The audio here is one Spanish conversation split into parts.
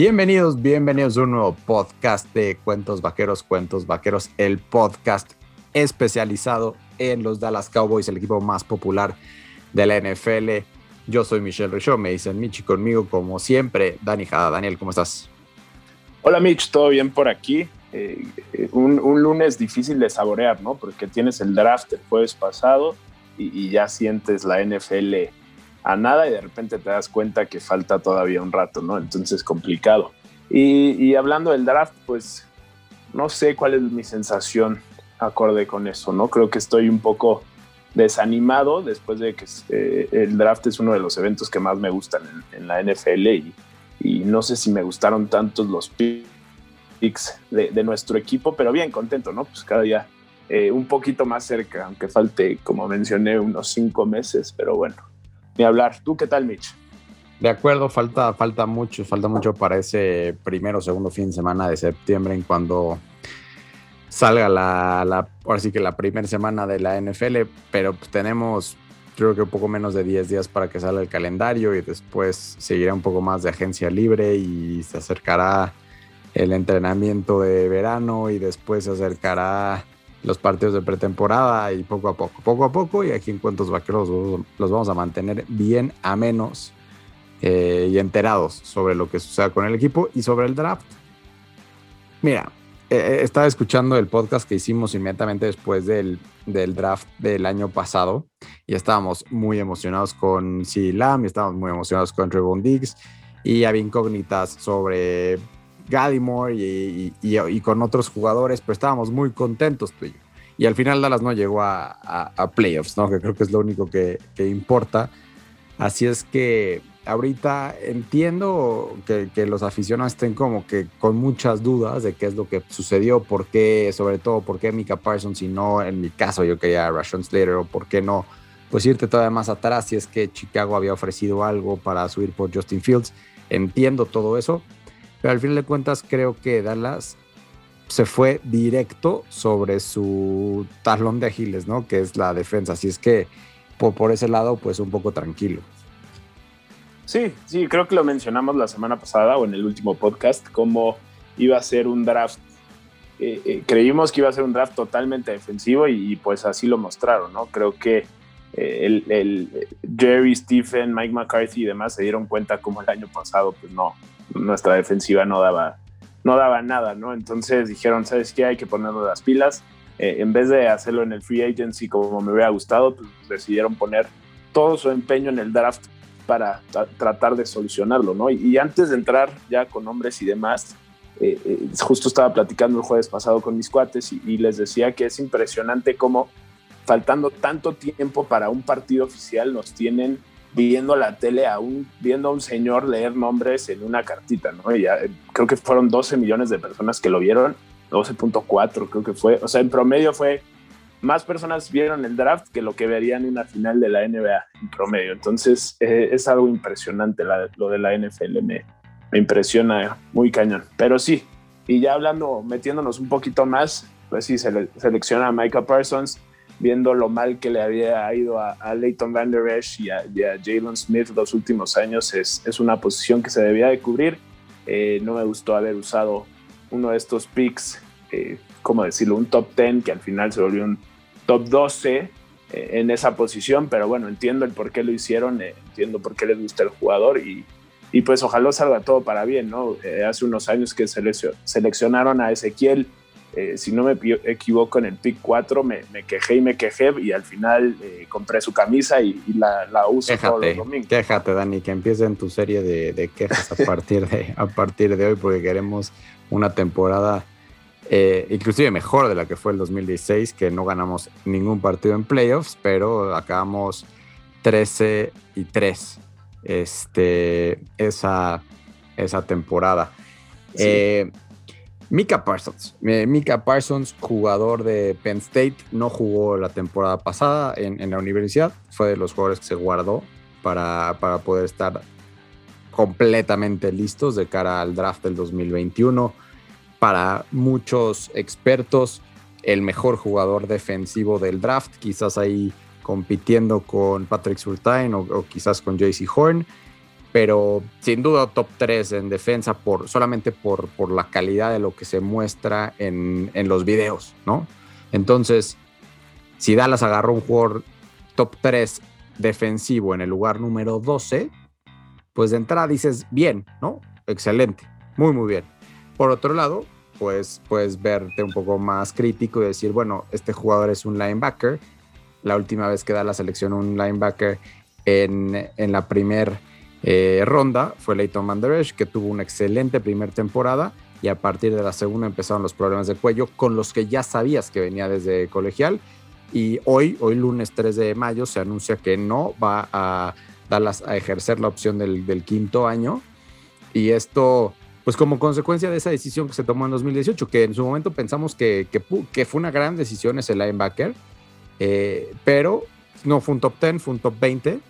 Bienvenidos, bienvenidos a un nuevo podcast de Cuentos Vaqueros, Cuentos Vaqueros, el podcast especializado en los Dallas Cowboys, el equipo más popular de la NFL. Yo soy Michelle Richaud, me dicen Michi conmigo como siempre. Dani Jada, Daniel, ¿cómo estás? Hola Mitch, ¿todo bien por aquí? Eh, un, un, lunes difícil de saborear, ¿no? Porque tienes el draft el jueves pasado y ya sientes la NFL a nada y de repente te das cuenta que falta todavía un rato, ¿no? Entonces complicado. Y, y, hablando del draft, pues no sé cuál es mi sensación acorde con eso, ¿no? Creo que estoy un poco desanimado después de que eh, el draft es uno de los eventos que más me gustan en, en la NFL y, y, no sé si me gustaron tantos los picks de, de, nuestro equipo, pero bien contento, ¿no? Pues cada día eh, un poquito más cerca, aunque falte, como mencioné, unos cinco meses, pero bueno, ni hablar. ¿Tú qué tal, Mitch? De acuerdo, falta, falta mucho, falta mucho para ese primero o segundo fin de semana de septiembre en cuando salga la, la ahora sí que la primera semana de la NFL, pero pues tenemos creo que un poco menos de 10 días para que salga el calendario y después seguirá un poco más de agencia libre y se acercará el entrenamiento de verano y después se acercará los partidos de pretemporada y poco a poco, poco a poco y aquí en Cuentos Vaqueros los vamos a mantener bien a menos eh, y enterados sobre lo que suceda con el equipo y sobre el draft. Mira, eh, estaba escuchando el podcast que hicimos inmediatamente después del, del, draft del año pasado y estábamos muy emocionados con C. Lamb, y estábamos muy emocionados con Trevon Diggs y había incógnitas sobre Gallimore y, con otros jugadores, pero estábamos muy contentos tú y yo. Y al final Dallas no llegó a, a, a playoffs, ¿no? que creo que es lo único que, importa. Así es que ahorita entiendo que, que, los aficionados estén como que con muchas dudas de qué es lo que sucedió, por qué, sobre todo, por qué Mika Parsons y no, en mi caso, yo quería a Rashon Slater o por qué no, pues irte todavía más atrás si es que Chicago había ofrecido algo para subir por Justin Fields. Entiendo todo eso, pero al fin de cuentas creo que Dallas se fue directo sobre su talón de Aquiles, ¿no? Que es la defensa. Así es que por, por ese lado, pues un poco tranquilo. Sí, sí, creo que lo mencionamos la semana pasada o en el último podcast, cómo iba a ser un draft. Eh, eh, creímos que iba a ser un draft totalmente defensivo y, pues así lo mostraron, ¿no? Creo que eh, el, el, Jerry, Stephen, Mike McCarthy y demás se dieron cuenta como el año pasado, pues no, nuestra defensiva no daba, no daba nada, ¿no? Entonces dijeron, ¿sabes qué? Hay que ponernos las pilas. Eh, en vez de hacerlo en el free agency como me hubiera gustado, pues decidieron poner todo su empeño en el draft para tra tratar de solucionarlo, ¿no? Y, antes de entrar ya con nombres y demás, eh, eh, justo estaba platicando el jueves pasado con mis cuates y, les decía que es impresionante cómo faltando tanto tiempo para un partido oficial nos tienen viendo la tele a un, viendo a un señor leer nombres en una cartita, ¿no? Y ya, eh, creo que fueron 12 millones de personas que lo vieron, 12.4 creo que fue, o sea, en promedio fue más personas vieron el draft que lo que verían en una final de la NBA en promedio. Entonces eh, es algo impresionante la, lo de la NFL, me, me, impresiona muy cañón. Pero sí, y ya hablando, metiéndonos un poquito más, pues sí, se le, selecciona a Micah Parsons, viendo lo mal que le había ido a, a Leighton Van Der Esch y a, a Jalen Smith los últimos años, es, es, una posición que se debía de cubrir. Eh, no me gustó haber usado uno de estos picks. Eh, ¿cómo decirlo? Un top 10 que al final se volvió un top 12 eh, en esa posición, pero bueno, entiendo el por qué lo hicieron, eh, entiendo por qué les gusta el jugador y, y pues ojalá salga todo para bien, ¿no? Hace unos años que seleccionaron a Ezequiel, si no me equivoco, en el pick 4 me, me, quejé y me quejé y al final compré su camisa y, y la, la, uso quéjate, todos los domingos. Quéjate, Dani, que empiecen tu serie de, de quejas a partir de, a partir de hoy porque queremos una temporada eh, inclusive mejor de la que fue el 2016, que no ganamos ningún partido en playoffs, pero acabamos 13 y 3 este, esa, esa temporada. Sí. Eh, Mika Parsons. Eh, Mika Parsons, jugador de Penn State, no jugó la temporada pasada en, en, la universidad. Fue de los jugadores que se guardó para, para poder estar completamente listos de cara al draft del 2021 para muchos expertos el mejor jugador defensivo del draft, quizás ahí compitiendo con Patrick Surtain o, quizás con JC Horn. Pero sin duda top 3 en defensa por, solamente por, por la calidad de lo que se muestra en, en los videos, ¿no? Entonces, si Dallas agarró un jugador top 3 defensivo en el lugar número 12, pues de entrada dices, bien, ¿no? Excelente, muy, muy bien. Por otro lado, pues puedes verte un poco más crítico y decir, bueno, este jugador es un linebacker. La última vez que da la selección un linebacker en, en la primera eh, ronda fue Leighton Manderesh, que tuvo una excelente primera temporada y a partir de la segunda empezaron los problemas de cuello con los que ya sabías que venía desde colegial. Y hoy, hoy lunes 3 de mayo, se anuncia que no va a Dallas a ejercer la opción del, quinto año. Y esto, pues como consecuencia de esa decisión que se tomó en 2018, que en su momento pensamos que, que, que fue una gran decisión ese linebacker, eh, pero no fue un top 10, fue un top 20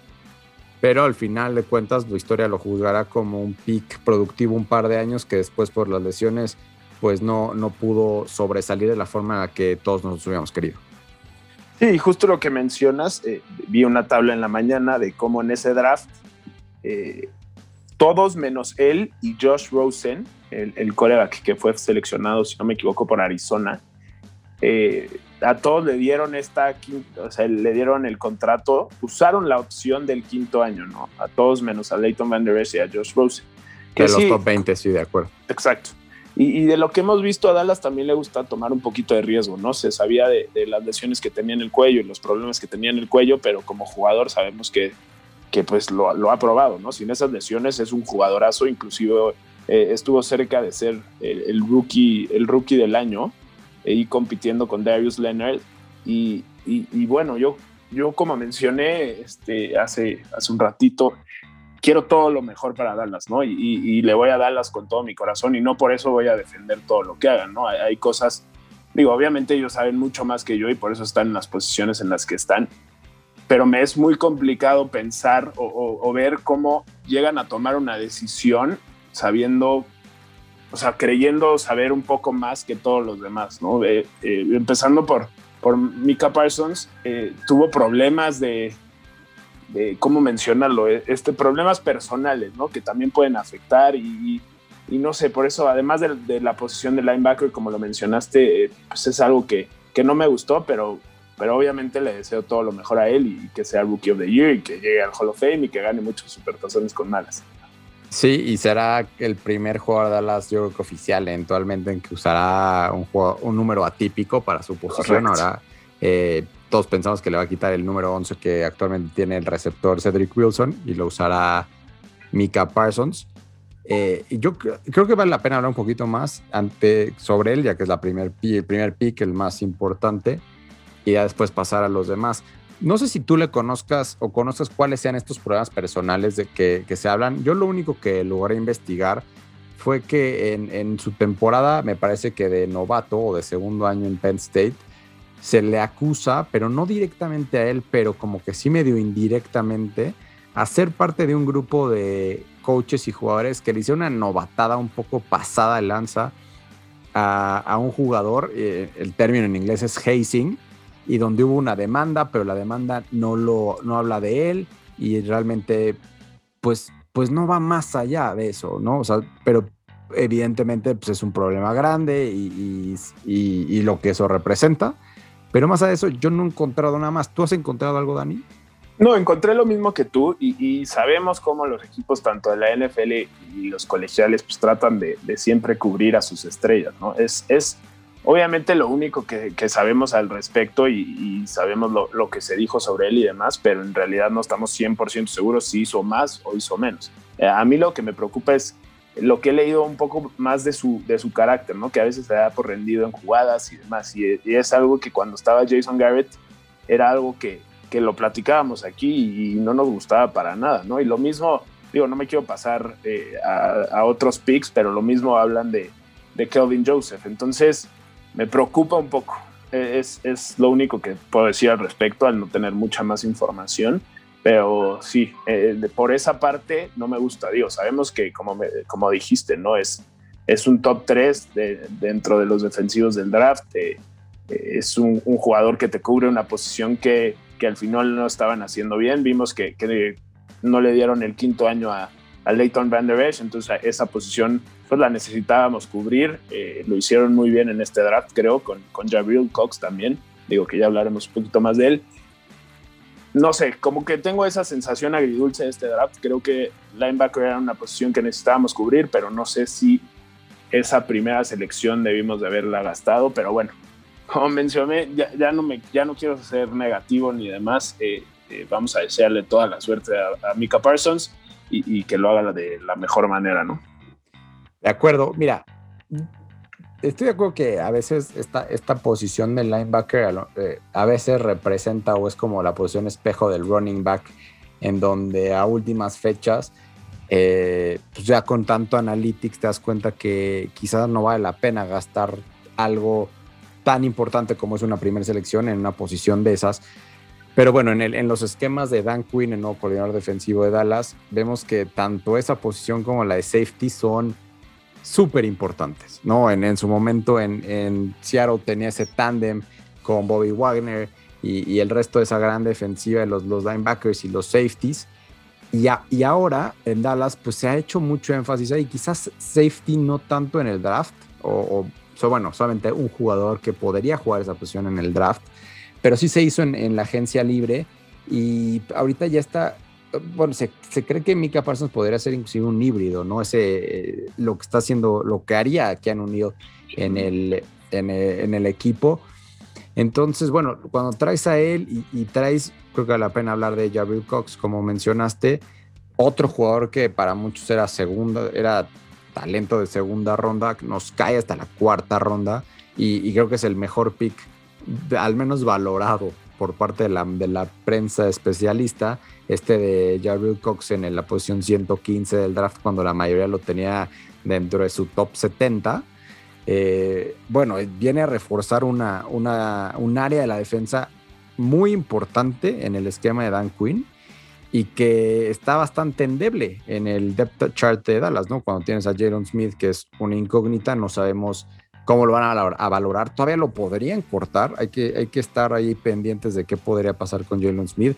pero al final de cuentas la historia lo juzgará como un pick productivo un par de años que después por las lesiones pues no, no pudo sobresalir de la forma en la que todos nos hubiéramos querido. Sí, justo lo que mencionas, eh, vi una tabla en la mañana de cómo en ese draft eh, todos menos él y Josh Rosen, el, el coreback que fue seleccionado, si no me equivoco, por Arizona, eh, a todos le dieron esta o sea, le dieron el contrato, usaron la opción del quinto año, ¿no? A todos menos a Leighton Van Der Esch y a Josh Rosen. Que de los top 20, sí, de acuerdo. Exacto. Y, de lo que hemos visto a Dallas también le gusta tomar un poquito de riesgo, ¿no? Se sabía de, las lesiones que tenía en el cuello y los problemas que tenía en el cuello, pero como jugador sabemos que, que pues lo, lo ha probado, ¿no? Sin esas lesiones es un jugadorazo, inclusive eh, estuvo cerca de ser el, rookie, el rookie del año y compitiendo con Darius Leonard. Y, y, bueno, yo, yo como mencioné este, hace, hace un ratito, quiero todo lo mejor para Dallas, ¿no? Y, y, le voy a Dallas con todo mi corazón y no por eso voy a defender todo lo que hagan, ¿no? Hay, hay, cosas, digo, obviamente ellos saben mucho más que yo y por eso están en las posiciones en las que están, pero me es muy complicado pensar o, o ver cómo llegan a tomar una decisión sabiendo o sea, creyendo saber un poco más que todos los demás, ¿no? Eh, empezando por, por Mika Parsons, eh, tuvo problemas de, de, ¿cómo mencionarlo? Eh, este, problemas personales, ¿no? Que también pueden afectar y, y no sé, por eso, además de, la posición de linebacker, como lo mencionaste, pues es algo que, que no me gustó, pero, pero obviamente le deseo todo lo mejor a él y que sea Rookie of the Year y que llegue al Hall of Fame y que gane muchos supertazones con malas. Sí, y será el primer jugador de Dallas, yo creo que oficial eventualmente en que usará un, un número atípico para su posición. Ahora, eh, todos pensamos que le va a quitar el número 11 que actualmente tiene el receptor Cedric Wilson y lo usará Mika Parsons. Eh, y yo creo que vale la pena hablar un poquito más ante, sobre él, ya que es la primer, el primer pick, el más importante, y ya después pasar a los demás. No sé si tú le conozcas o conozcas cuáles sean estos problemas personales de que, se hablan. Yo lo único que logré investigar fue que en, su temporada, me parece que de novato o de segundo año en Penn State, se le acusa, pero no directamente a él, pero como que sí medio indirectamente, a ser parte de un grupo de coaches y jugadores que le hicieron una novatada un poco pasada de lanza a, un jugador. Eh, el término en inglés es hazing y donde hubo una demanda, pero la demanda no, lo, no habla de él y realmente pues, pues no va más allá de eso, ¿no? O sea, pero evidentemente pues es un problema grande y, y, lo que eso representa. Pero más de eso, yo no he encontrado nada más. ¿Tú has encontrado algo, Dani? No, encontré lo mismo que tú y, sabemos cómo los equipos, tanto de la NFL y los colegiales, pues tratan de, de siempre cubrir a sus estrellas, ¿no? Es, es Obviamente lo único que, sabemos al respecto y, sabemos lo, que se dijo sobre él y demás, pero en realidad no estamos 100% seguros si hizo más o hizo menos. Eh, a mí lo que me preocupa es lo que he leído un poco más de su, de su carácter, ¿no? que a veces se da por rendido en jugadas y demás. Y, es algo que cuando estaba Jason Garrett era algo que, que, lo platicábamos aquí y no nos gustaba para nada. ¿no? Y lo mismo, digo, no me quiero pasar eh, a, otros picks, pero lo mismo hablan de, de Kelvin Joseph. Entonces me preocupa un poco. Es, es, lo único que puedo decir al respecto, al no tener mucha más información. Pero sí, eh, por esa parte no me gusta. Digo, sabemos que, como, como dijiste, ¿no? Es, es un top 3 de, dentro de los defensivos del draft. Eh, es un, un, jugador que te cubre una posición que, que, al final no estaban haciendo bien. Vimos que, que no le dieron el quinto año a, a Leighton Van Der Esch, entonces esa posición pues la necesitábamos cubrir, eh, lo hicieron muy bien en este draft creo, con, con Jabril Cox también, digo que ya hablaremos un poquito más de él. No sé, como que tengo esa sensación agridulce de este draft, creo que linebacker era una posición que necesitábamos cubrir, pero no sé si esa primera selección debimos de haberla gastado, pero bueno, como mencioné, ya, no, me, ya no quiero ser negativo ni demás, eh, eh, vamos a desearle toda la suerte a, a Mika Parsons y, que lo haga de la mejor manera, ¿no? De acuerdo, mira, estoy de acuerdo que a veces esta, esta posición del linebacker eh, a veces representa o es como la posición espejo del running back, en donde a últimas fechas, eh, pues ya con tanto analytics te das cuenta que quizás no vale la pena gastar algo tan importante como es una primera selección en una posición de esas, pero bueno, en, el, en, los esquemas de Dan Quinn, el nuevo coordinador defensivo de Dallas, vemos que tanto esa posición como la de safety son súper importantes, ¿no? En, en, su momento en, en Seattle tenía ese tándem con Bobby Wagner y, el resto de esa gran defensiva de los, los linebackers y los safeties. Y, y ahora en Dallas pues se ha hecho mucho énfasis ahí, quizás safety no tanto en el draft, o, o bueno, solamente un jugador que podría jugar esa posición en el draft, pero sí se hizo en, la agencia libre y ahorita ya está, bueno, se, cree que Mika Parsons podría ser inclusive un híbrido, ¿no? Ese, lo que está haciendo, lo que haría que han unido en el, en el, equipo. Entonces, bueno, cuando traes a él y, traes, creo que vale la pena hablar de Javier Cox, como mencionaste, otro jugador que para muchos era segunda, era talento de segunda ronda, nos cae hasta la cuarta ronda y, y creo que es el mejor pick al menos valorado por parte de la, de la prensa especialista, este de Jabril Cox en la posición 115 del draft cuando la mayoría lo tenía dentro de su top 70. Eh, bueno, viene a reforzar una, una, un área de la defensa muy importante en el esquema de Dan Quinn y que está bastante endeble en el depth chart de Dallas, ¿no? Cuando tienes a Jalen Smith, que es una incógnita, no sabemos cómo lo van a valorar, Todavía lo podrían cortar. Hay que, hay que estar ahí pendientes de qué podría pasar con Jalen Smith,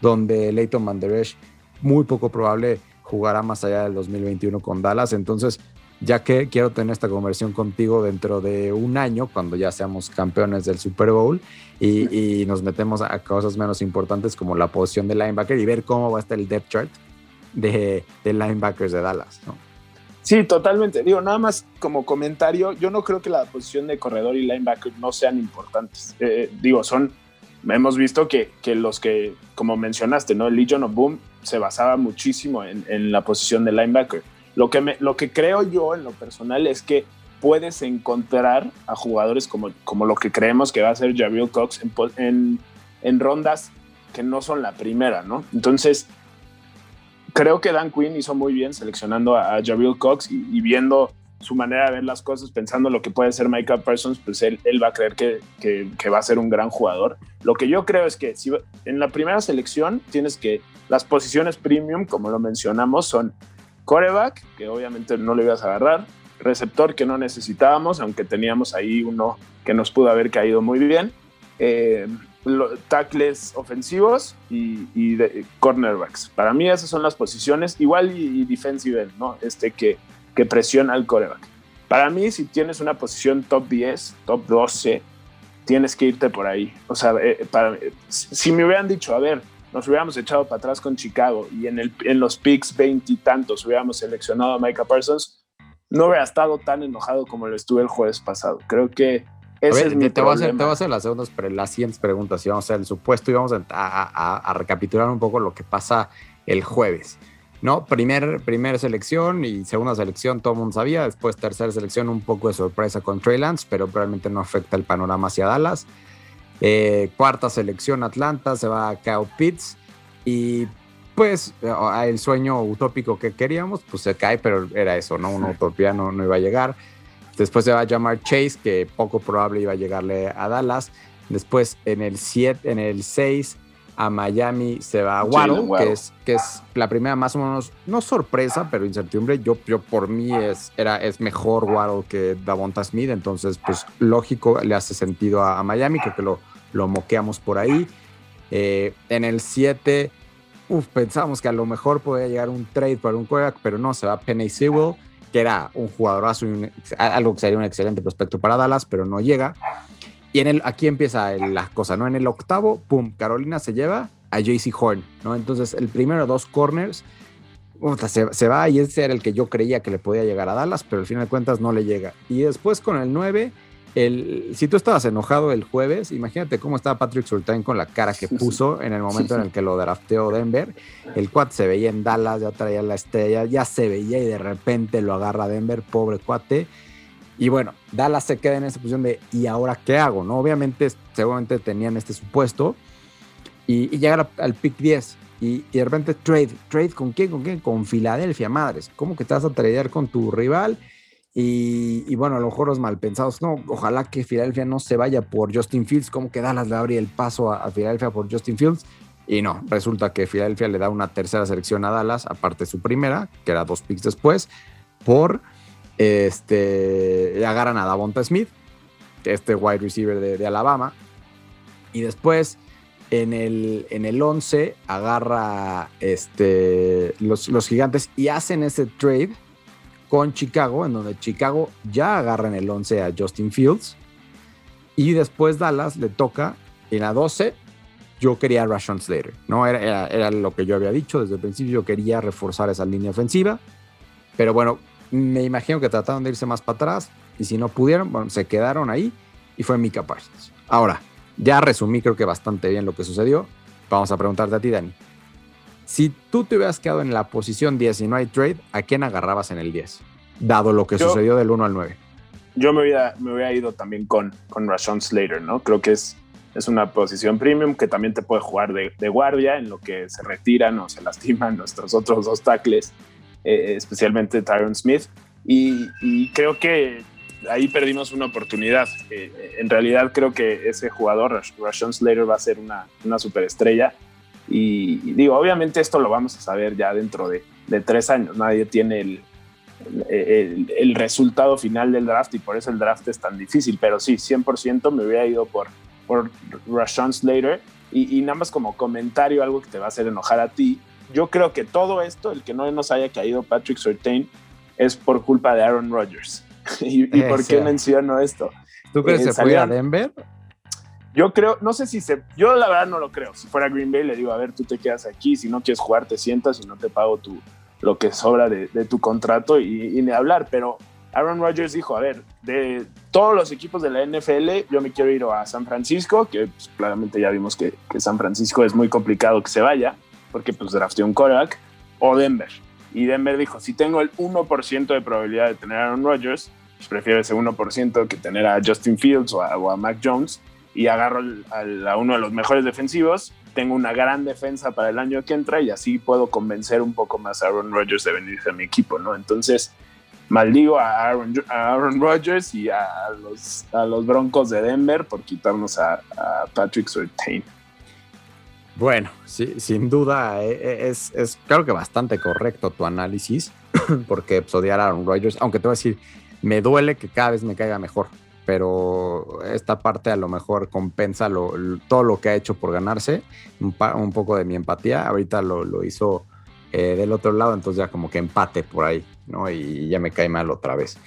donde Leighton Manderesh muy poco probable jugará más allá del 2021 con Dallas. Entonces, ya que quiero tener esta conversión contigo dentro de un año, cuando ya seamos campeones del Super Bowl y, nos metemos a cosas menos importantes como la posición de linebacker y ver cómo va a estar el depth chart de, de linebackers de Dallas. ¿no? Sí, totalmente. Digo, nada más como comentario, yo no creo que la posición de corredor y linebacker no sean importantes. Eh, digo, son, hemos visto que, que, los que, como mencionaste, ¿no? Legion of Boom se basaba muchísimo en, en la posición de linebacker. Lo que, me, lo que creo yo en lo personal es que puedes encontrar a jugadores como, como lo que creemos que va a ser Javier Cox en, en, en rondas que no son la primera, ¿no? Entonces, creo que Dan Quinn hizo muy bien seleccionando a, Jabril Cox y, viendo su manera de ver las cosas, pensando lo que puede ser Michael Parsons, pues él, va a creer que, que, va a ser un gran jugador. Lo que yo creo es que si en la primera selección tienes que las posiciones premium, como lo mencionamos, son coreback, que obviamente no le ibas a agarrar, receptor que no necesitábamos, aunque teníamos ahí uno que nos pudo haber caído muy bien, eh, tackles ofensivos y, cornerbacks. Para mí esas son las posiciones, igual y, defensive, ¿no? Este que, que presiona al coreback. Para mí, si tienes una posición top 10, top 12, tienes que irte por ahí. O sea, eh, para, si me hubieran dicho, a ver, nos hubiéramos echado para atrás con Chicago y en, el, en los picks 20 y tantos hubiéramos seleccionado a Micah Parsons, no hubiera estado tan enojado como lo estuve el jueves pasado. Creo que te, voy a hacer, te, voy a hacer, las, segundas, las siguientes preguntas y vamos a hacer el supuesto y vamos a, recapitular un poco lo que pasa el jueves. ¿no? Primer, primera selección y segunda selección, todo el mundo sabía. Después, tercera selección, un poco de sorpresa con Trey Lance, pero probablemente no afecta el panorama hacia Dallas. Eh, cuarta selección, Atlanta, se va a Kyle Pitts. Y pues el sueño utópico que queríamos, pues se cae, pero era eso, ¿no? Una utopía no, no iba a llegar. Después se va a llamar Chase, que poco probable iba a llegarle a Dallas. Después en el 7, en el 6 a Miami se va a Waddle, que es, que es la primera más o menos, no sorpresa, pero incertidumbre. Yo, yo por mí es, era, es mejor Waddle que Davonta Smith, entonces pues lógico le hace sentido a, Miami, creo que lo, lo moqueamos por ahí. Eh, en el 7 uf, pensamos que a lo mejor podía llegar un trade para un quarterback, pero no, se va Penny Sewell, que era un jugadorazo y algo que sería un excelente prospecto para Dallas, pero no llega. Y en el, aquí empieza la cosa, ¿no? En el octavo, pum, Carolina se lleva a JC Horn, ¿no? Entonces, el primero dos corners, se, se, va y ese era el que yo creía que le podía llegar a Dallas, pero al final de cuentas no le llega. Y después con el 9, el, si tú estabas enojado el jueves, imagínate cómo estaba Patrick Surtain con la cara que puso en el momento en el que lo drafteó Denver. El cuate se veía en Dallas, ya traía la estrella, ya se veía y de repente lo agarra Denver, pobre cuate. Y bueno, Dallas se queda en esa posición de ¿y ahora qué hago? ¿no? Obviamente, seguramente tenían este supuesto. Y, llegar al pick 10. Y, de repente trade. ¿Trade con quién? ¿Con quién? Con Filadelfia, madres. ¿Cómo que te vas a tradear con tu rival? Y, bueno, a lo mejor los malpensados, no, ojalá que Filadelfia no se vaya por Justin Fields, como que Dallas le abre el paso a, Filadelfia por Justin Fields. Y no, resulta que Filadelfia le da una tercera selección a Dallas, aparte de su primera, que era dos picks después, por este, agarran a Davonta Smith, este wide receiver de, Alabama. Y después en el, en el 11 agarra este, los, los gigantes y hacen ese trade con Chicago, en donde Chicago ya agarra en el 11 a Justin Fields. Y después Dallas le toca en la 12. Yo quería a Rashon ¿no? Era, era, lo que yo había dicho desde el principio. Yo quería reforzar esa línea ofensiva. Pero bueno, me imagino que trataron de irse más para atrás. Y si no pudieron, bueno, se quedaron ahí. Y fue Mika Parsons. Ahora, ya resumí creo que bastante bien lo que sucedió. Vamos a preguntarte a ti, Dani. Si tú te hubieras quedado en la posición 10 y no hay trade, ¿a quién agarrabas en el 10? Dado lo que sucedió del 1 al 9. Yo me hubiera, me hubiera ido también con, con Rashawn Slater, ¿no? Creo que es, es una posición premium que también te puede jugar de, guardia en lo que se retiran o se lastiman nuestros otros dos tackles, eh, especialmente Tyron Smith. Y, creo que ahí perdimos una oportunidad. Eh, en realidad creo que ese jugador, Rashawn Slater, va a ser una, una superestrella y, digo, obviamente esto lo vamos a saber ya dentro de, tres años. Nadie tiene el, el, resultado final del draft y por eso el draft es tan difícil. Pero sí, 100% me hubiera ido por, por Rashawn Slater. Y, y, nada más como comentario, algo que te va a hacer enojar a ti. Yo creo que todo esto, el que no nos haya caído Patrick Surtain, es por culpa de Aaron Rodgers. ¿Y, por qué menciono esto? ¿Tú crees que eh, se fue a Denver? Yo creo, no sé si se, yo la verdad no lo creo. Si fuera Green Bay le digo, a ver, tú te quedas aquí, si no quieres jugar te sientas y no te pago tu, lo que sobra de, tu contrato y, ni hablar. Pero Aaron Rodgers dijo, a ver, de todos los equipos de la NFL, yo me quiero ir a San Francisco, que pues, claramente ya vimos que, San Francisco es muy complicado que se vaya, porque pues drafteó un quarterback, o Denver. Y Denver dijo, si tengo el 1% de probabilidad de tener a Aaron Rodgers, pues prefiero ese 1% que tener a Justin Fields o a Mac Jones y agarro a uno de los mejores defensivos, tengo una gran defensa para el año que entra y así puedo convencer un poco más a Aaron Rodgers de venirse a mi equipo, ¿no? Entonces, maldigo a Aaron, a Aaron Rodgers y a los, a los Broncos de Denver por quitarnos a, Patrick Surtain. Bueno, sí, sin duda eh, eh, es, es, claro que bastante correcto tu análisis, porque pues, a Aaron Rodgers, aunque te voy a decir, me duele que cada vez me caiga mejor pero esta parte a lo mejor compensa todo lo que ha hecho por ganarse, un, poco de mi empatía, ahorita lo, hizo eh, del otro lado, entonces ya como que empate por ahí, ¿no? Y ya me cae mal otra vez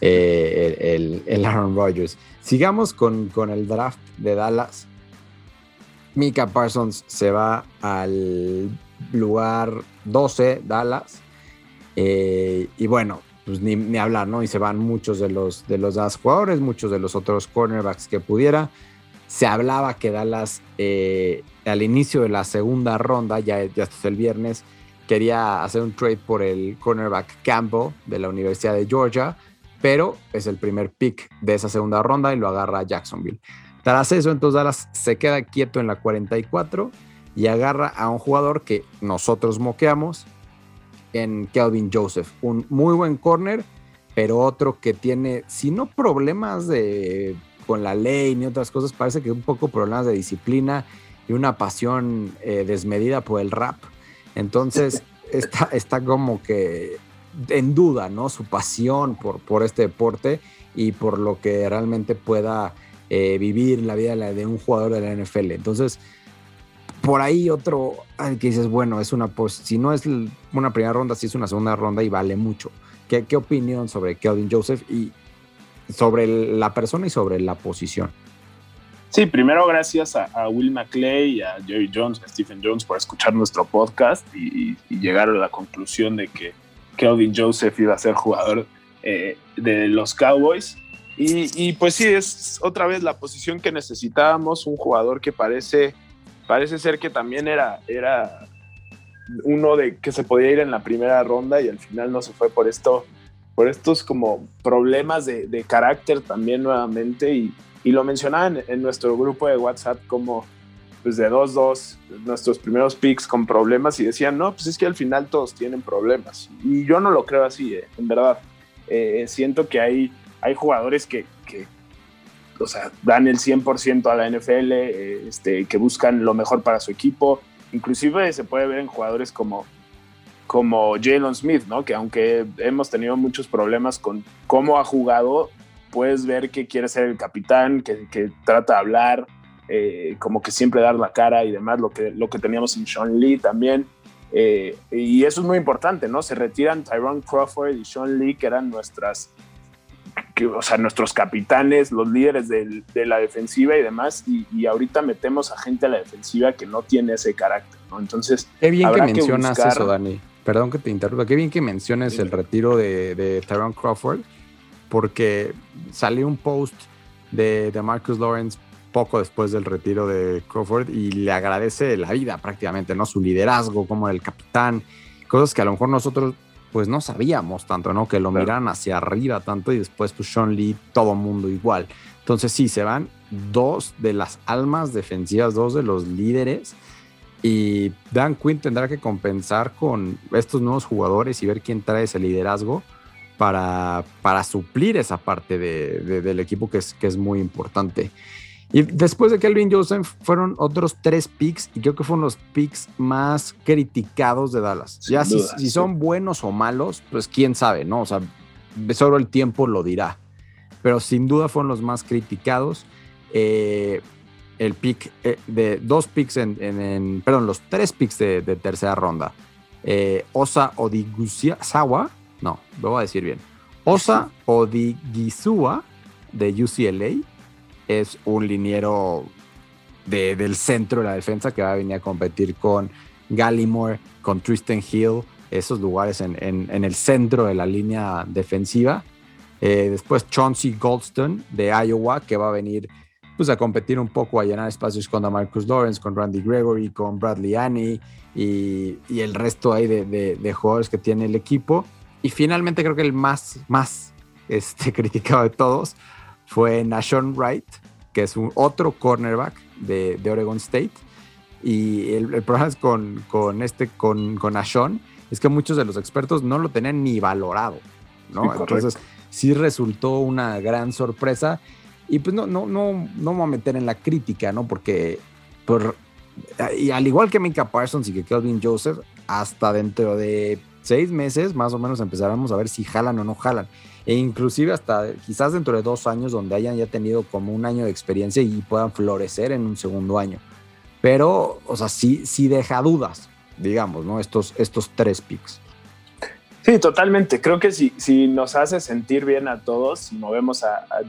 eh, el, Aaron Rodgers. Sigamos con, el draft de Dallas. Mika Parsons se va al lugar 12, Dallas. Eh, y bueno, pues ni, hablar, ¿no? Y se van muchos de los, de los Dallas jugadores, muchos de los otros cornerbacks que pudiera. Se hablaba que Dallas eh, al inicio de la segunda ronda, ya, ya hasta el viernes, quería hacer un trade por el cornerback Campbell de la Universidad de Georgia, pero es el primer pick de esa segunda ronda y lo agarra Jacksonville. Tras eso, entonces Dallas se queda quieto en la 44 y agarra a un jugador que nosotros moqueamos, en Kelvin Joseph. Un muy buen corner, pero otro que tiene, si no problemas de, con la ley ni otras cosas, parece que un poco problemas de disciplina y una pasión eh, desmedida por el rap. Entonces está, está como que en duda, ¿no? Su pasión por, por este deporte y por lo que realmente pueda eh, vivir la vida de un jugador de la NFL. Entonces, por ahí otro que dices, bueno, es una, pues, si no es una primera ronda, si es una segunda ronda y vale mucho. ¿Qué, qué opinión sobre Kelvin Joseph y sobre la persona y sobre la posición? Sí, primero gracias a, Will McClay, a Jerry Jones, a Stephen Jones por escuchar nuestro podcast y, llegar a la conclusión de que Kelvin Joseph iba a ser jugador eh, de los Cowboys. Y, pues sí, es otra vez la posición que necesitábamos, un jugador que parece, parece ser que también era, era uno de que se podía ir en la primera ronda y al final no se fue por esto, por estos como problemas de, carácter también nuevamente y, y lo mencionaban en nuestro grupo de WhatsApp como pues de 2-2, nuestros primeros picks con problemas y decían, no, pues es que al final todos tienen problemas. Y yo no lo creo así, eh, en verdad. Eh, siento que hay, hay jugadores que, que, o sea, dan el 100% a la NFL, eh, este, que buscan lo mejor para su equipo. Inclusive se puede ver en jugadores como, como Jalen Smith, ¿no? Que aunque hemos tenido muchos problemas con cómo ha jugado, puedes ver que quiere ser el capitán, que, trata de hablar, eh, como que siempre dar la cara y demás, lo que, lo que teníamos en Sean Lee también. Eh, y eso es muy importante, ¿no? Se retiran Tyrone Crawford y Sean Lee, que eran nuestras, o sea, nuestros capitanes, los líderes de la defensiva y demás, y, ahorita metemos a gente a la defensiva que no tiene ese carácter, ¿no? Entonces, qué bien que mencionas eso, Dani. Perdón que te interrumpa, qué bien que menciones el retiro de, de Tyrone Crawford porque salió un post de, Marcus Lawrence poco después del retiro de Crawford y le agradece la vida prácticamente, ¿no? Su liderazgo como el capitán, cosas que a lo mejor nosotros pues no sabíamos tanto, ¿no? Que lo miran hacia arriba tanto y después pues Sean Lee, todo mundo igual. Entonces sí, se van dos de las almas defensivas, dos de los líderes y Dan Quinn tendrá que compensar con estos nuevos jugadores y ver quién trae ese liderazgo para, para suplir esa parte de, del equipo que es, que es muy importante. Y después de Kelvin Joseph fueron otros tres picks y creo que fueron los picks más criticados de Dallas. ya si, si, son buenos o malos, pues quién sabe, ¿no? O sea, solo el tiempo lo dirá. Pero sin duda fueron los más criticados. Eh, el pick eh, de dos picks en, en, perdón, los tres picks de, tercera ronda. Eh, Osa Odigusawa no, lo voy a decir bien. Osa Odigizua de UCLA es un liniero del centro de la defensa que va a venir a competir con Gallimore, con Tristan Hill, esos lugares en, el centro de la línea defensiva. Eh, después Chauncey Goldstone de Iowa, que va a venir pues, a competir un poco, a llenar espacios con Marcus Lawrence, con Randy Gregory, con Bradley Annie y, el resto ahí de, jugadores que tiene el equipo. Y finalmente creo que el más, más este, criticado de todos fue Nashon Wright, que es un otro cornerback de, de Oregon State. Y el, problema es con, con, este, con, con Nashon, es que muchos de los expertos no lo tenían ni valorado, ¿no? Entonces sí resultó una gran sorpresa. Y pues no, no, no, no me voy a meter en la crítica, ¿no? Porque por, y al igual que Mika Parsons y que Kelvin Joseph, hasta dentro de seis meses más o menos empezáramos a ver si jalan o no jalan. E inclusive hasta quizás dentro de dos años donde hayan ya tenido como un año de experiencia y puedan florecer en un segundo año. Pero, o sea, sí, sí deja dudas, digamos, ¿no? Estos, estos tres picks. Sí, totalmente. Creo que si, si nos hace sentir bien a todos, si movemos a, a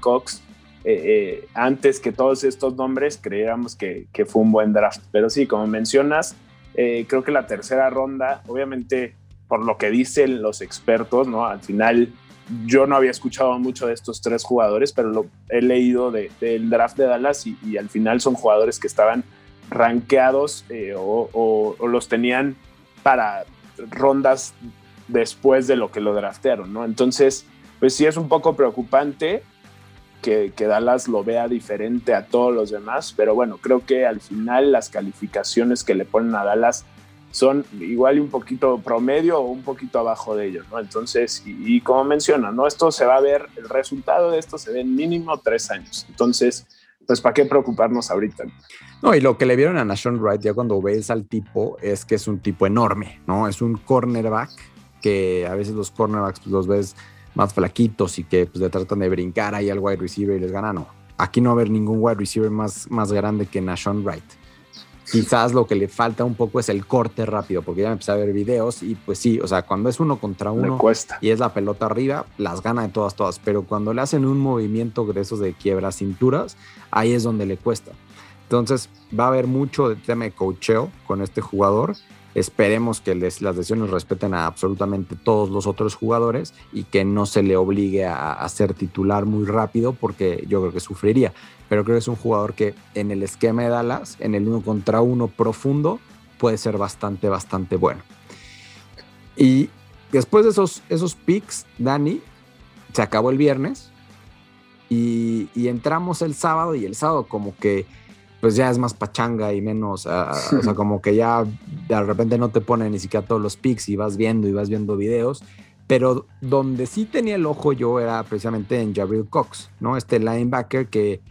Cox eh, eh, antes que todos estos nombres, creíamos que, que, fue un buen draft. Pero sí, como mencionas, eh, creo que la tercera ronda, obviamente por lo que dicen los expertos, ¿no? Al final yo no había escuchado mucho de estos tres jugadores, pero lo he leído del draft de Dallas y, al final son jugadores que estaban rankeados eh, o, los tenían para rondas después de lo que lo draftearon, ¿no? Entonces, pues sí es un poco preocupante que, que, Dallas lo vea diferente a todos los demás, pero bueno, creo que al final las calificaciones que le ponen a Dallas son igual un poquito promedio o un poquito abajo de ellos, ¿no? Entonces, y, como menciona, ¿no? Esto se va a ver, el resultado de esto se ve en mínimo tres años. Entonces, pues, ¿para qué preocuparnos ahorita? No, y lo que le vieron a Nashon Wright ya cuando ves al tipo es que es un tipo enorme, ¿no? Es un cornerback que a veces los cornerbacks pues, los ves más flaquitos y que pues, le tratan de brincar ahí al wide receiver y les ganan. No, aquí no va a haber ningún wide receiver más, más grande que Nashon Wright. Quizás lo que le falta un poco es el corte rápido, porque ya me empecé a ver videos y pues sí, o sea, cuando es uno contra uno y es la pelota arriba, las gana de todas, todas, pero cuando le hacen un movimiento de esos de quiebra cinturas, ahí es donde le cuesta. Entonces va a haber mucho de tema de cocheo con este jugador Esperemos que les, las lesiones respeten a absolutamente todos los otros jugadores y que no se le obligue a, ser titular muy rápido porque yo creo que sufriría. Pero creo que es un jugador que en el esquema de Dallas, en el uno contra uno profundo, puede ser bastante, bastante bueno. Y después de esos, esos picks, Dani, se acabó el viernes y, y entramos el sábado y el sábado como que pues ya es más pachanga y menos, ah, o sea, como que ya de repente no te pone ni siquiera todos los pics y vas viendo y vas viendo videos. Pero donde sí tenía el ojo yo era precisamente en Jabril Cox, ¿no? Este linebacker que,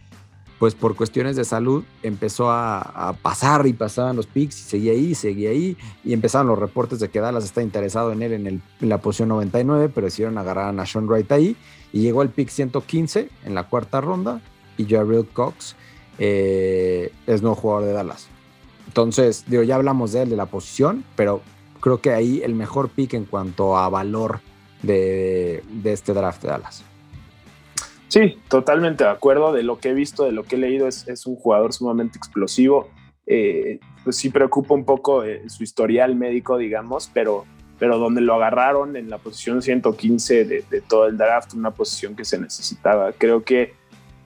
pues por cuestiones de salud, empezó a, pasar y pasaban los picks y seguía ahí, seguía ahí. Y empezaron los reportes de que Dallas está interesado en él en, la posición 99, pero decidieron agarrar a Sean Wright ahí. Y llegó el pick 115 en la cuarta ronda y Jabril Cox eh, es nuevo jugador de Dallas. Entonces, digo, ya hablamos de él, de la posición, pero creo que ahí el mejor pick en cuanto a valor de, este draft de Dallas. Sí, totalmente de acuerdo. De lo que he visto, de lo que he leído, es, un jugador sumamente explosivo. Eh, pues sí preocupa un poco eh, su historial médico, digamos, pero, pero donde lo agarraron en la posición 115 de, de todo el draft, una posición que se necesitaba. Creo que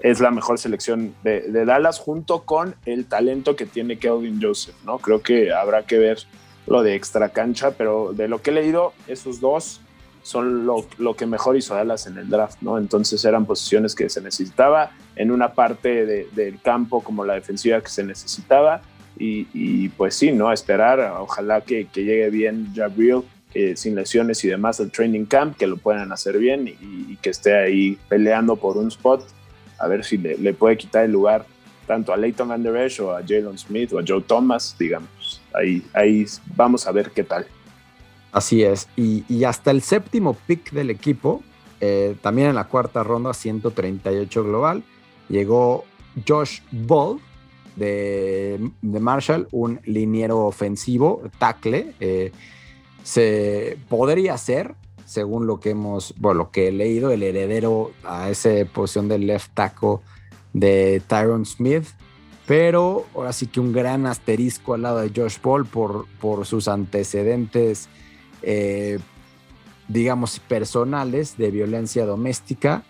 es la mejor selección de, Dallas junto con el talento que tiene Kelvin Joseph, ¿no? Creo que habrá que ver lo de extra cancha, pero de lo que he leído, esos dos son lo, que mejor hizo Dallas en el draft, ¿no? Entonces eran posiciones que se necesitaba en una parte del campo como la defensiva que se necesitaba y, pues sí, ¿no? esperar, ojalá que, llegue bien Jabril sin lesiones y demás al training camp, que lo puedan hacer bien y que esté ahí peleando por un spot a ver si le, puede quitar el lugar tanto a Leighton Van Der Esch o a Jalen Smith o a Joe Thomas, digamos. Ahí, ahí vamos a ver qué tal. Así es. Y, hasta el séptimo pick del equipo, eh, también en la cuarta ronda, 138 global, llegó Josh Ball de, Marshall, un liniero ofensivo, tackle. Eh, se podría ser según lo que hemos, bueno, lo que he leído, el heredero a esa posición del left tackle de Tyron Smith. Pero ahora sí que un gran asterisco al lado de Josh Paul por, por sus antecedentes, eh, digamos, personales de violencia doméstica.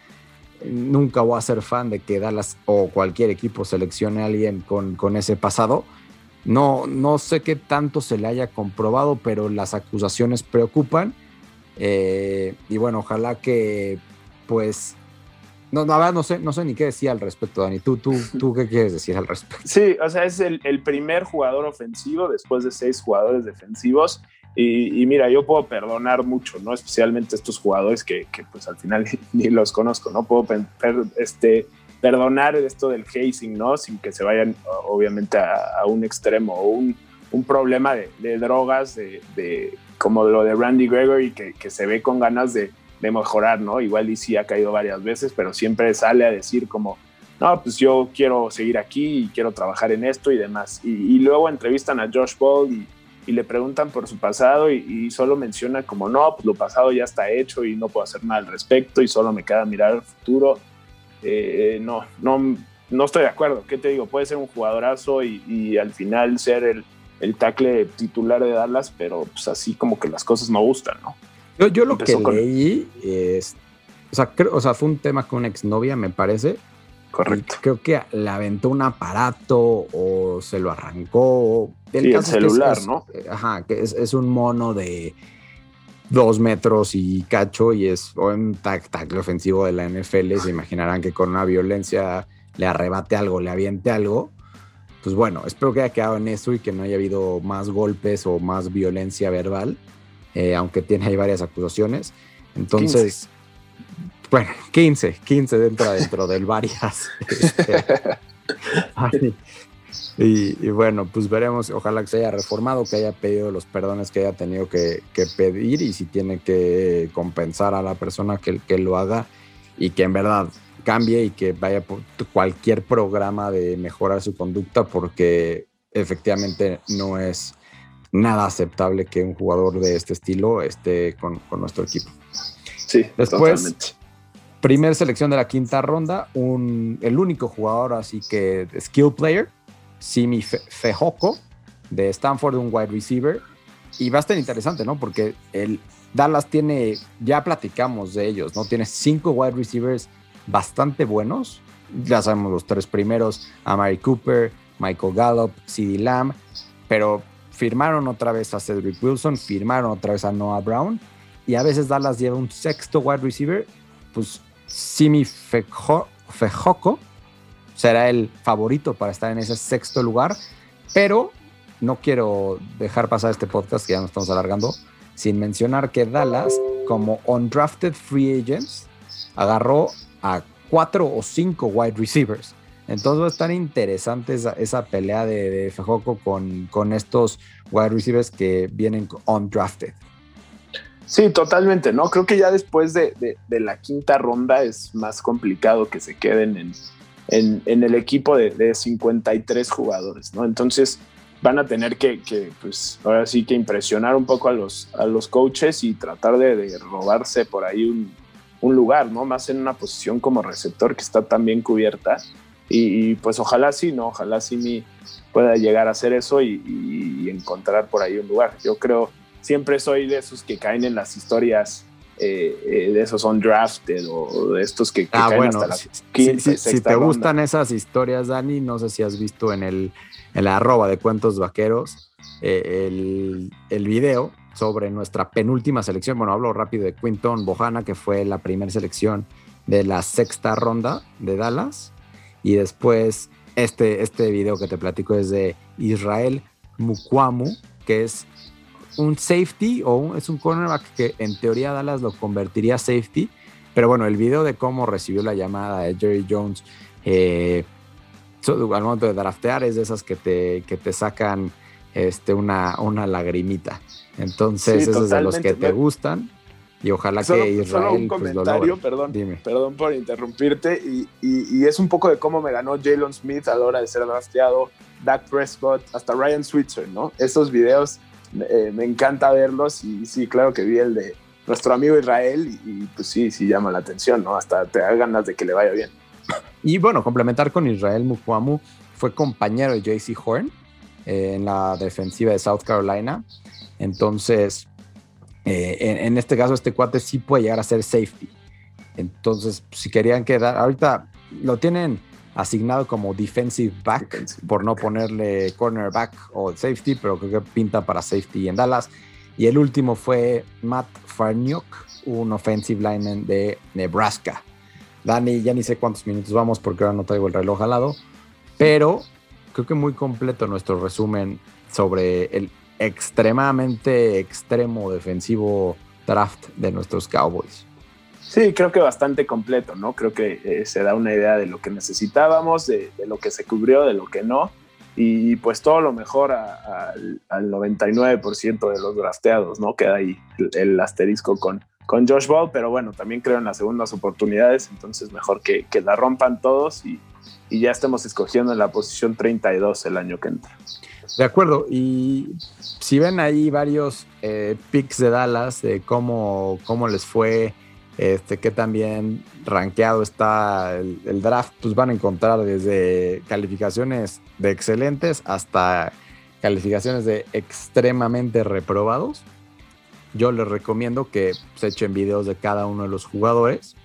Nunca voy a ser fan de que Dallas o cualquier equipo seleccione a alguien con, con ese pasado. No, no sé qué tanto se le haya comprobado, pero las acusaciones preocupan eh, y bueno, ojalá que pues no, no, no sé, no sé ni qué decir al respecto, Dani. ¿Tú, tú, tú qué quieres decir al respecto? Sí, o sea, es el, primer jugador ofensivo después de seis jugadores defensivos. Y, mira, yo puedo perdonar mucho, ¿no? Especialmente estos jugadores que, pues al final ni los conozco, ¿no? Puedo este, perdonar esto del hazing, ¿no? Sin que se vayan, obviamente, a, un extremo o un, un problema de, drogas, de, como lo de Randy Gregory, que, que se ve con ganas de, de, mejorar, ¿no? Igual y sí ha caído varias veces, pero siempre sale a decir como, no, pues yo quiero seguir aquí y quiero trabajar en esto y demás. Y, luego entrevistan a Josh Paul y, y, le preguntan por su pasado y, solo menciona como, no, pues lo pasado ya está hecho y no puedo hacer nada al respecto y solo me queda mirar al futuro. Eh, no, no, no estoy de acuerdo. ¿Qué te digo? Puede ser un jugadorazo y, y al final ser el el tackle titular de Dallas, pero pues así como que las cosas no gustan, ¿no? Yo, yo lo que leí es, o sea, o sea, fue un tema con una exnovia, me parece. Correcto. Creo que le aventó un aparato o se lo arrancó. El, el celular, ¿no? Ajá, que es, un mono de dos metros y cacho y es un tackle ofensivo de la NFL. Se imaginarán que con una violencia le arrebate algo, le aviente algo pues bueno, espero que haya quedado en eso y que no haya habido más golpes o más violencia verbal, eh, aunque tiene ahí varias acusaciones. Entonces, bueno, 15, 15 dentro, dentro del varias. Este, y, bueno, pues veremos, ojalá que se haya reformado, que haya pedido los perdones que haya tenido que, pedir y si tiene que compensar a la persona que, que lo haga y que en verdad cambie y que vaya por cualquier programa de mejorar su conducta porque efectivamente no es nada aceptable que un jugador de este estilo esté con, nuestro equipo. Sí, después. Primer selección de la quinta ronda, un, el único jugador así que skill player, Simi Fejoko, de Stanford, un wide receiver. Y va a estar interesante, ¿no? Porque el Dallas tiene, ya platicamos de ellos, ¿no? Tiene cinco wide receivers bastante buenos. Ya sabemos los tres primeros, Amari Cooper, Michael Gallup, CeeDee Lamb, pero firmaron otra vez a Cedric Wilson, firmaron otra vez a Noah Brown, y a veces Dallas lleva un sexto wide receiver, pues Simi Fejoko será el favorito para estar en ese sexto lugar, pero no quiero dejar pasar este podcast que ya nos estamos alargando sin mencionar que Dallas, como undrafted free agents, agarró a cuatro o cinco wide receivers. Entonces va a estar interesante esa, pelea de, de Fejoco con, con estos wide receivers que vienen undrafted. Sí, totalmente, ¿no? Creo que ya después de, la quinta ronda es más complicado que se queden en, el equipo de, de, 53 jugadores, ¿no? Entonces van a tener que, pues, ahora sí que impresionar un poco a los, a los coaches y tratar de, robarse por ahí un, un, lugar, ¿no? Más en una posición como receptor que está tan bien cubierta y, pues ojalá sí, ¿no? Ojalá sí pueda llegar a hacer eso y, encontrar por ahí un lugar. Yo creo, siempre soy de esos que caen en las historias eh, eh, de esos undrafted o de estos que, ah, caen hasta la quinta, si, te gustan esas historias, Dani, no sé si has visto en el en la arroba de cuentos vaqueros eh, el, el, video sobre nuestra penúltima selección. Bueno, hablo rápido de Quinton Bojana, que fue la primera selección de la sexta ronda de Dallas. Y después este, este video que te platico es de Israel Mukwamu, que es un safety o es un cornerback que en teoría Dallas lo convertiría a safety. Pero bueno, el video de cómo recibió la llamada de Jerry Jones eh, al momento de draftear es de esas que te, que te sacan este, una, una lagrimita. Entonces, es de los que te gustan. Y ojalá que Israel. Solo un pues, comentario, perdón, perdón por interrumpirte. Y, es un poco de cómo me ganó Jalen Smith a la hora de ser drafteado, Dak Prescott, hasta Ryan Switzer, ¿no? Estos videos eh, me encanta verlos. Y sí, claro que vi el de nuestro amigo Israel. Y, pues sí, sí llama la atención, ¿no? Hasta te da ganas de que le vaya bien. Y bueno, complementar con Israel Mukwamu, fue compañero de JC Horn eh, en la defensiva de South Carolina. Entonces, eh, en, este caso, este cuate sí puede llegar a ser safety. Entonces, si querían quedar, ahorita lo tienen asignado como defensive back por no ponerle cornerback o safety, pero creo que pinta para safety en Dallas. Y el último fue Matt Farniok, un offensive lineman de Nebraska. Dani, ya ni sé cuántos minutos vamos porque ahora no traigo el reloj al lado, pero creo que muy completo nuestro resumen sobre el extremadamente extremo defensivo draft de nuestros Cowboys. Sí, creo que bastante completo, ¿no? Creo que eh, se da una idea de lo que necesitábamos, de, lo que se cubrió, de lo que no, y pues todo lo mejor al 99% de los drafteados, ¿no? Queda ahí el, asterisco con, con Josh Ball, pero bueno, también creo en las segundas oportunidades, entonces mejor que, que la rompan todos y, y ya estemos escogiendo en la posición 32 el año que entra. De acuerdo, y si ven ahí varios eh, picks de Dallas, de cómo, cómo les fue, este, que también rankeado está el, el, draft, pues van a encontrar desde calificaciones de excelentes hasta calificaciones de extremadamente reprobados. Yo les recomiendo que se echen videos de cada uno de los jugadores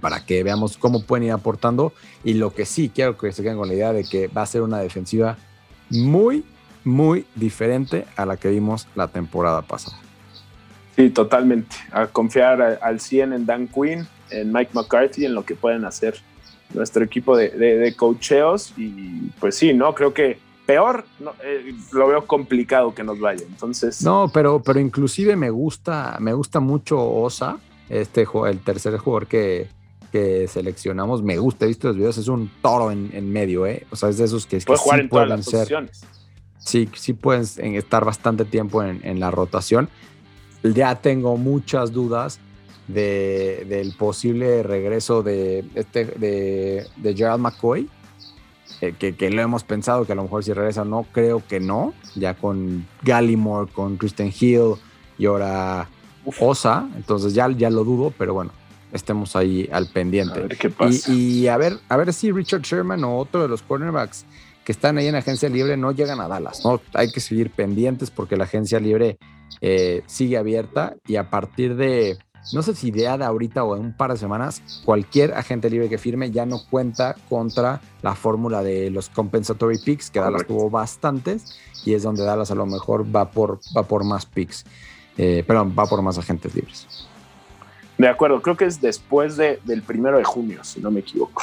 para que veamos cómo pueden ir aportando. Y lo que sí quiero que se queden con la idea de que va a ser una defensiva muy, muy diferente a la que vimos la temporada pasada. Sí, totalmente. A confiar al 100 en Dan Quinn, en Mike McCarthy, en lo que pueden hacer nuestro equipo de, de, cocheos. Y pues sí, ¿no? Creo que peor eh, lo veo complicado que nos vaya. Entonces. No, pero, pero inclusive me gusta, me gusta mucho Osa, este el tercer jugador que, que seleccionamos me gusta, he visto los videos, es un toro en, medio, ¿eh? O sea, es de esos que, Puede jugar en todas las Posiciones. Sí, sí pueden estar bastante tiempo en, la rotación. Ya tengo muchas dudas de, del posible regreso de, este, de, de Gerald McCoy. eh, que, lo hemos pensado, que a lo mejor si regresa, no creo que no, ya con Gallimore, con Kristen Hill y ahora Osa, entonces ya, ya lo dudo, pero bueno, estemos ahí al pendiente. Y, a ver, a ver si Richard Sherman o otro de los cornerbacks que están ahí en agencia libre no llegan a Dallas. ¿no? Hay que seguir pendientes porque la agencia libre eh, sigue abierta y a partir de, no sé si de ahorita o en un par de semanas, cualquier agente libre que firme ya no cuenta contra la fórmula de los compensatory picks, que Dallas tuvo bastantes y es donde Dallas a lo mejor va por, va por más picks. Eh, perdón, va por más agentes libres. De acuerdo, creo que es después del primero de junio, si no me equivoco.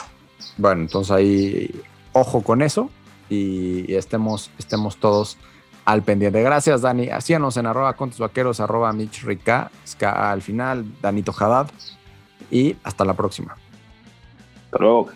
Bueno, entonces ahí ojo con eso y, estemos, estemos todos al pendiente. Gracias, Dani. Hacíanos en arroba contos vaqueros, arroba Mitch Rica, al final, Danito Haddad. Y hasta la próxima. Hasta luego.